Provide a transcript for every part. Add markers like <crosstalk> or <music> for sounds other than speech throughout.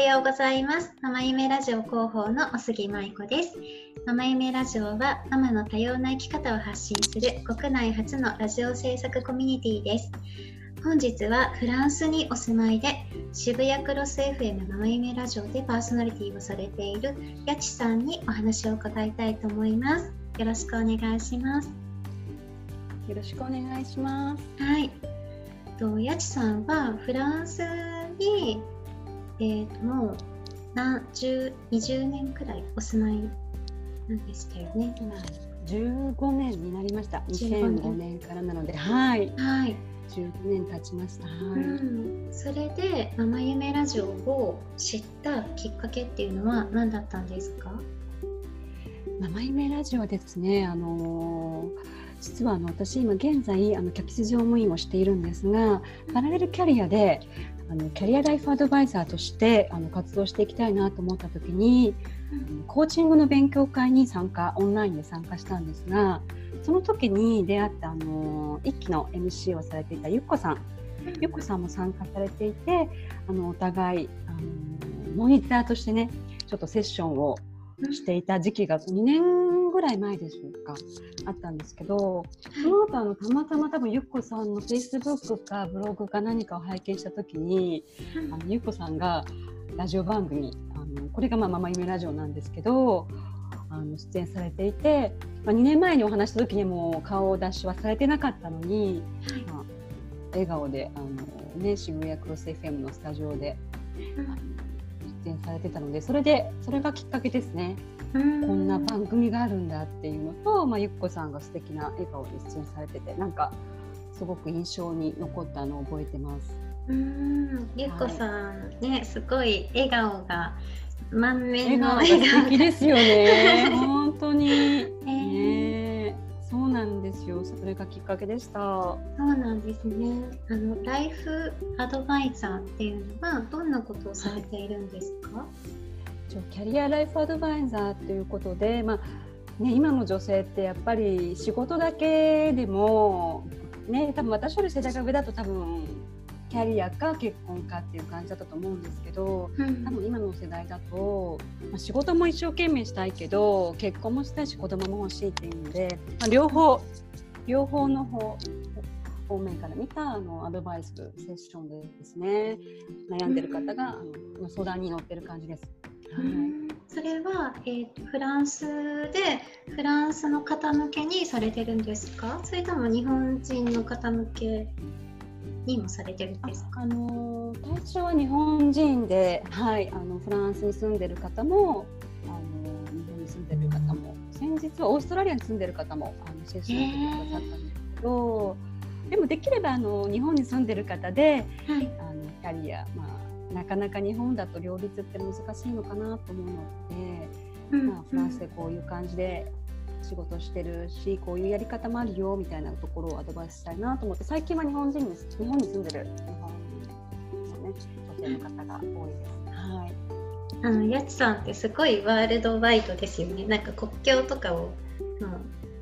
はようございます。ママ夢ラジオ広報のお杉舞子です。ママ夢ラジオはママの多様な生き方を発信する国内初のラジオ制作コミュニティです。本日はフランスにお住まいで渋谷クロス FM ママ夢ラジオでパーソナリティをされているやちさんにお話を伺いたいと思います。よろしくお願いします。よろしくお願いします。はい。とやちさんはフランスにえー、ともう何十20年くらいお住まいなんでしたよね。今15年になりました。15 2005年からなので、はい、はい。15年経ちました。はうん、それでママ夢ラジオを知ったきっかけっていうのは何だったんですか？い。ママ夢ラジオですね。あのー実はあの私今現在あの客室乗務員をしているんですが、パラレルキャリアであのキャリアライフアドバイザーとしてあの活動していきたいなと思った時に、コーチングの勉強会に参加オンラインで参加したんですがその時に出会ったあの一期の MC をされていたゆっこさん。ゆっこさんも参加されていてあのお互いあのモニターとしてねちょっとセッションをしていた時期が2年ぐらい前でしょうかあったんですけどその後あのたまたま多分ゆっこさんのフェイスブックかブログか何かを拝見した時にあのゆっこさんがラジオ番組あのこれがまあママ夢ラジオなんですけどあの出演されていて、まあ、2年前にお話した時にも顔出しはされてなかったのに、まあ、笑顔であの、ね、渋谷クロス FM のスタジオで出演されてたのでそれでそれがきっかけですね。ここんな番組があるんだっていうのと、まあ、ゆっこさんが素敵な笑顔で出演されててなんかすごく印象に残ったのを覚えてます。うん、ゆっこさん、ねすごい笑顔が満面笑顔がの笑顔素敵ですよね。<laughs> 本当に。えーねえそうなんですよ。それがきっかけでした。そうなんですね。あのライフアドバイザーっていうのはどんなことをされているんですか？一応キャリアライフアドバイザーということで、まあね、今の女性ってやっぱり仕事だけでも、ね、多分私より世代が上だと多分キャリアか結婚かっていう感じだったと思うんですけどうん多分今の世代だと、まあ、仕事も一生懸命したいけど結婚もしたいし子供も欲しいっていうので、まあ、両方両方の方方面から見たあのアドバイスセッションでですね悩んでる方があの相談に乗ってる感じです。はい。それは、えーと、フランスでフランスの方向けにされてるんですか？それとも日本人の方向けにもされてるんですか？あのー対象は日本人で、はい、あのフランスに住んでる方もあの日本に住んでる方も先日はオーストラリアに住んでる方もあのセッションをしてくださったんですけど、でもできればあの日本に住んでる方ではい。あのキャリア、まあ、なかなか日本だと両立って難しいのかなと思うので、うんまあ、フランスでこういう感じで仕事してるしこういうやり方もあるよみたいなところをアドバイスしたいなと思って最近は日本人に日本に住んでる日本の、ね、女性の方が多いです。はい。あのやちさんってすごいワールドワイドですよね。なんか国境とかをも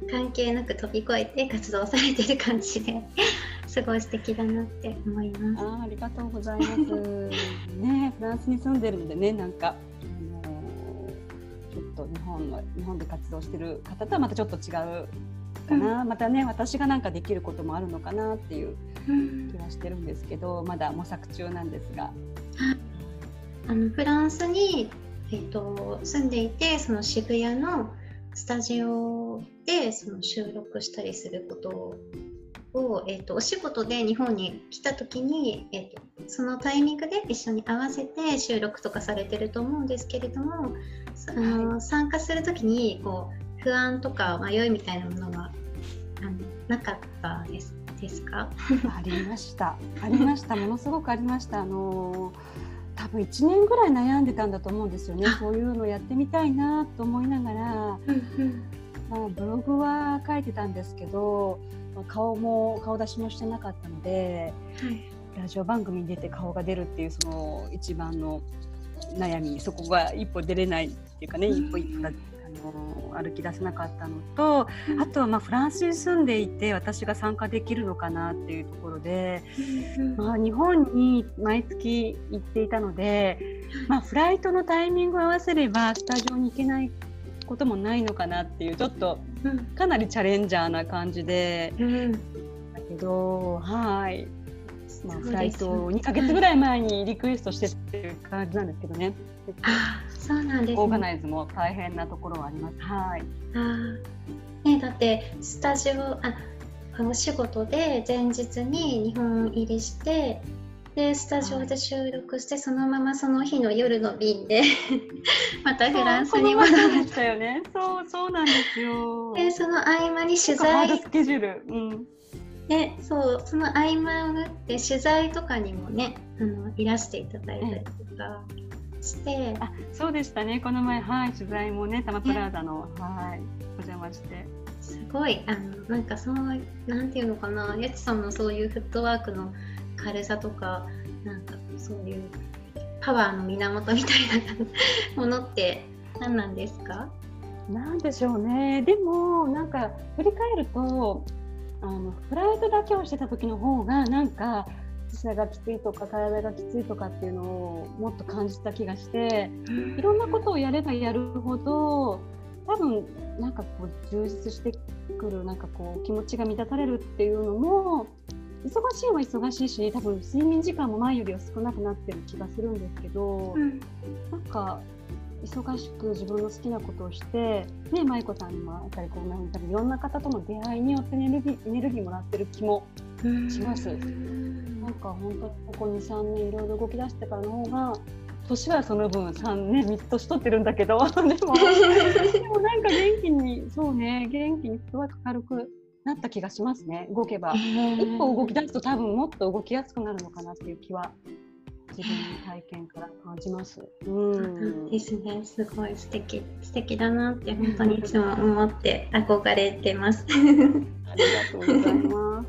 う関係なく飛び越えて活動されてる感じですごい素敵だなって思います。あーありがとうございます。<laughs> ねフランスに住んでるのでねなんか、あのーちょっと日本の日本で活動してる方とはまたちょっと違うかな、またね私がなんかできることもあるのかなっていううん気はしてるんですけどまだ模索中なんですが。あのフランスに、えっと住んでいてその渋谷のスタジオでその収録したりすることを、えっとお仕事で日本に来た時に、えっとそのタイミングで一緒に合わせて収録とかされてると思うんですけれどもあの、参加する時にこう不安とか迷いみたいなものはあのなかったですですか？<laughs> ありました。ありました。ものすごくありました。あのー多分1年ぐらい悩んでたんだと思うんですよね。そういうのやってみたいなと思いながら、まあ、ブログは書いてたんですけど、まあ顔も顔出しもしてなかったので、ラジオ番組に出て顔が出るっていうその一番の悩み、そこが一歩出れないっていうかね、うん。一歩一歩だあのの歩き出せなかったのと、あとはまあフランスに住んでいて私が参加できるのかなっていうところで、まあ、日本に毎月行っていたので、まあ、フライトのタイミングを合わせればスタジオに行けないこともないのかなっていうちょっとかなりチャレンジャーな感じで、うん、だけどはい。まあ、フライトを2か月ぐらい前にリクエストしてっていう感じなんですけどね。あそうなんです、ね、オーガナイズも大変なところはあります。はい。あね、だってスタジオあお仕事で前日に日本入りしてでスタジオで収録して、そのままその日の夜の便で <laughs> またフランスに戻った。よね。そうそうなんですよ。でその合間に取材。スケジュール。うん。でそうその合間を縫って取材とかにもねあのいらしていただいたりとかして、あそうでしたね。この前はい取材もねタマプラーザの、はいお邪魔して。すごいあのなんかそうなんていうのかな。やちさんのそういうフットワークの軽さとかなんかそういうパワーの源みたいなものって何なんですか？なんでしょうね。でもなんか振り返るとあのフライトだけをしてた時の方がなんか膝がきついとか体がきついとかっていうのをもっと感じた気がしていろんなことをやればやるほど多分なんかこう充実してくるなんかこう気持ちが満たされるっていうのも忙しいは忙しいし多分睡眠時間も前よりは少なくなってる気がするんですけど、うん、なんか忙しく自分の好きなことをして、ね、舞子さんにもやっぱりこうなんかいろんな方との出会いによってエネルギーエネルギーもらってる気もします。なんか本当ここ2、3年いろいろ動き出してからの方が年はその分3年3つ年取ってるんだけどでも <laughs> でもなんか元気にそうね元気にすごく軽くなった気がしますね動けば一歩動き出すと多分もっと動きやすくなるのかなっていう気は自分の体験から感じます。うん、ですね。すごい素敵素敵だなって本当にいつも思って憧れてます。ありがとうございます。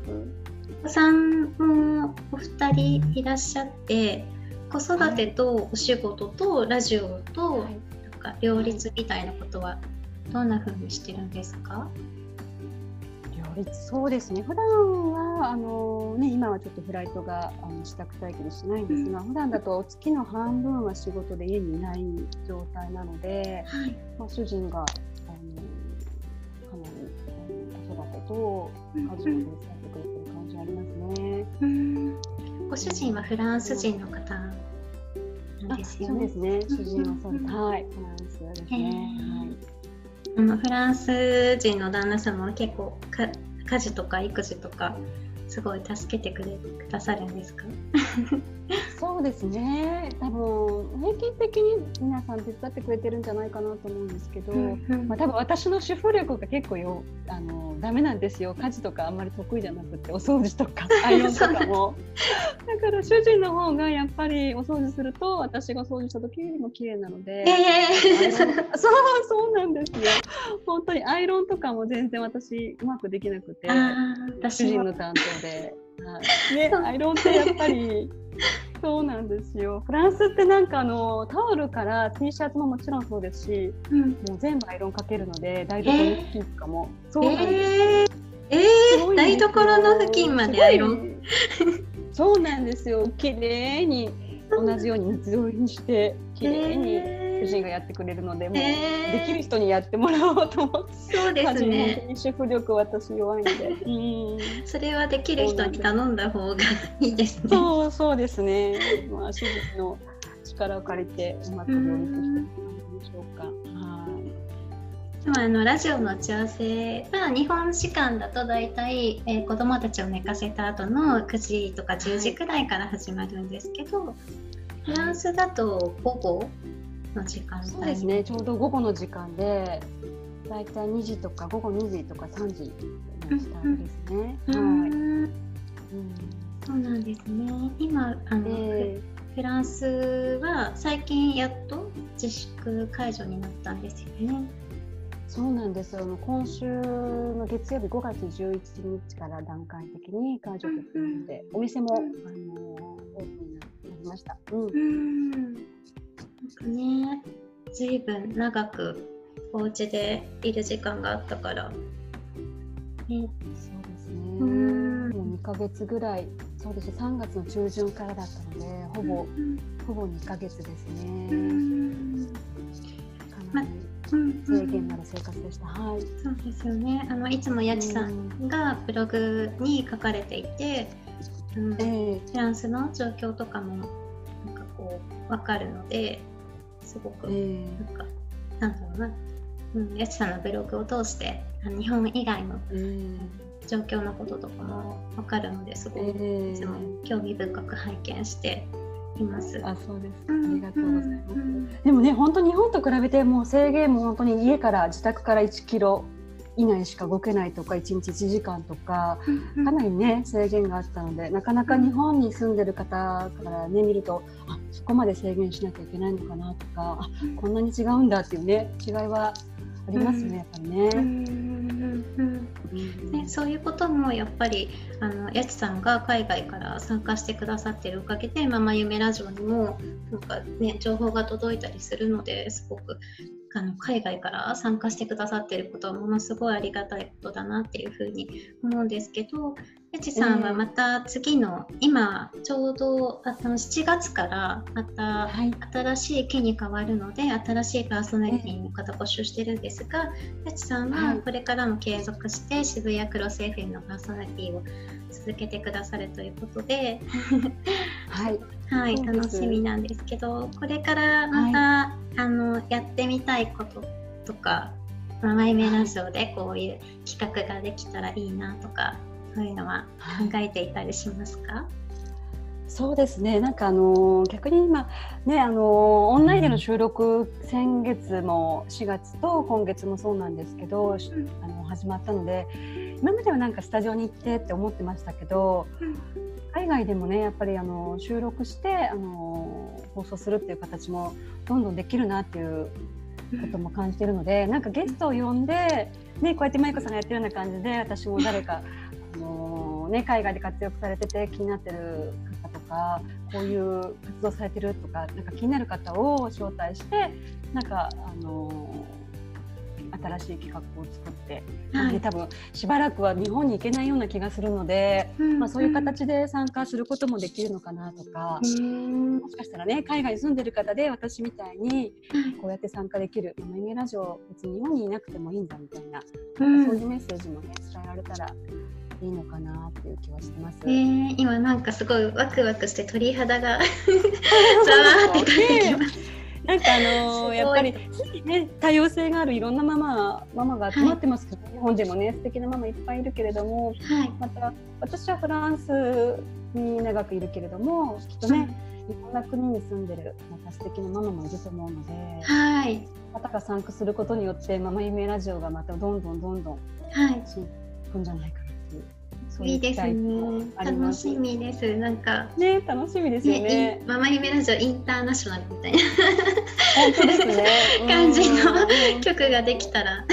お子さんもお二人いらっしゃって子育てとお仕事とラジオと、なんか両立みたいなことはどんな風にしてるんですか？そうですね普段はあの、ね、今はちょっとフライトがあの支度待機でしないんですが、うん、普段だと月の半分は仕事で家にいない状態なので、はい、まあ、主人があのかなり子育てと家事を手伝ってくれてる感じありますね。うん、ご主人はフランス人の方なんですよね。そうですね。主人はそうです。はい、フランスですね。はいあのフランス人の旦那様は結構か家事とか育児とかすごい助けてくれくださるんですか？<laughs> そうですね。多分平均的に皆さん手伝ってくれてるんじゃないかなと思うんですけど、うんうん、まあ、多分私の主婦力が結構よあのダメなんですよ。家事とかあんまり得意じゃなくてお掃除とか <laughs> アイロンとかも。だから主人の方がやっぱりお掃除すると私が掃除した時よりも綺麗なので、えー、そうそうなんですよ。本当にアイロンとかも全然私うまくできなくて主人の担当で。はい、ね、アイロンってやっぱり <laughs> そうなんですよ。フランスってなんかあのタオルから T シャツももちろんそうですし、うん、もう全部アイロンかけるので台所の布巾とかも、えー、そうなんです。えー、えー、台所の布巾までアイロン。そうなんですよ。綺麗に同じように水をにして綺麗に。えー主人がやってくれるので、もうできる人にやってもらおうと思って、そうですね。主婦力私弱いので、<laughs> うん、それはできる人に頼んだ方がいいですね。そうそうですね。まあ主人の力を借りてうまく両立していく感じでしょうか。はい。でもあのラジオの打ち合わせは日本時間だと大体、えー、子どもたちを寝かせた後の9時とか10時くらいから始まるんですけど、はい、フランスだと午後の時間そうですね。ちょうど午後の時間でだいたい2時とか午後2時とか3時のスタートですね。はい、うん、そうなんですね。今あの、えー、フランスは最近やっと自粛解除になったんですよね。そうなんですあの今週の月曜日5月11日から段階的に解除ということで、うん、お店も、うん、あのオープンになりました。うん、うんね随分長くお家でいる時間があったから。ね、そうですね。もう2ヶ月ぐらい、そうですね。3月の中旬からだったので、ほぼ、ほぼ2ヶ月ですね。かなり制限のある生活でした。はい。そうですよね。あのいつもやちさんがブログに書かれていて、うん、えー、フランスの状況とかもなんかこうわかるので、すごく、えー、なんかなんだろうな、うん、やちさんのブログを通して日本以外の、状況のこととかもわかるのですごく、いつも興味深く拝見しています。あ、そうです。ありがとうございます。でもね、本当日本と比べてもう制限も本当に家から自宅から1キロ以内しか動けないとか1日1時間とかかなりね制限があったのでなかなか日本に住んでる方からね見るとあそこまで制限しなきゃいけないのかなとかあこんなに違うんだっていうね違いはありますね、やっぱりね。ね、そういうこともやっぱりあのやちさんが海外から参加してくださってるおかげで「ママ夢ラジオ」にもなんか、ね、情報が届いたりするのですごくあの海外から参加してくださってることはものすごいありがたいことだなっていうふうに思うんですけどやちさんはまた次の、えー、今ちょうどあの7月からまた新しい期に変わるので、はい、新しいパーソナリティの方募集してるんですが、やちさんはこれからも継続して渋谷クロス FM のパーソナリティを続けてくださるということで <laughs> はい、はい、楽しみなんですけどこれからまた、はい、あのやってみたいこととか「ママイメラジオ」でこういう企画ができたらいいなとかそういうのは考えていたりしますか、はいそうですね。なんかあの逆に今ねあのオンラインでの収録、先月も4月と今月もそうなんですけど、あの始まったので、今まではなんかスタジオに行ってって思ってましたけど、海外でもねやっぱりあの収録してあの放送するっていう形もどんどんできるなっていうことも感じてるので、なんかゲストを呼んでねこうやってマイコさんがやってるような感じで私も誰かあのね海外で活躍されてて気になってる方とかこういう活動されてるとかなんか気になる方を招待してなんかあの新しい企画を作って、はい、多分しばらくは日本に行けないような気がするので、うん、まあ、そういう形で参加することもできるのかなとか、うん、もしかしたらね海外に住んでる方で私みたいにこうやって参加できる「マイメラジオ」別に日本にいなくてもいいんだみたいな,、そういうメッセージもね伝えられたらいいのかなっていう気はしてます。えー、今なんかすごいワクワクして鳥肌が <laughs> <laughs> ざわーって感じてきます。なんかあのー、やっぱり、ね、多様性があるいろんなママママが集まってますけど、はい、日本でもね素敵なママいっぱいいるけれども、はい、また私はフランスに長くいるけれどもきっとね、いろんな国に住んでるまた素敵なママもいると思うので、はい、方が参加することによってママ夢ラジオがまたどんどんどんどん進んじゃないかないう。いいですね。楽しみです。なんかね楽しみですよね。ねママ夢ラジオインターナショナルみたいな本当ですね。<laughs> 感じの曲ができたら。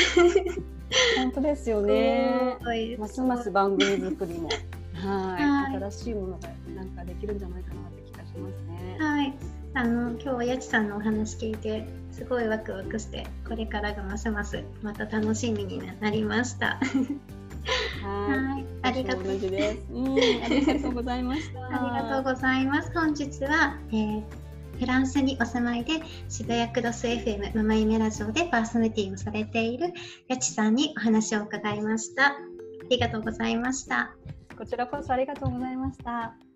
本当ですよね。ますます番組作りもはい新しいものがなんかできるんじゃないかなって気がしますね。はい。あの今日はやちさんのお話聞いてすごいワクワクしてこれからがますますまた楽しみになりました。はい、ありがとう。同じです。うん、ありがとうございました。ありがとうございます。本日は、えー、フランスにお住まいで渋谷クロス FM ママ夢ラジオでパーソナリティをされているやちさんにお話を伺いました。ありがとうございました。こちらこそありがとうございました。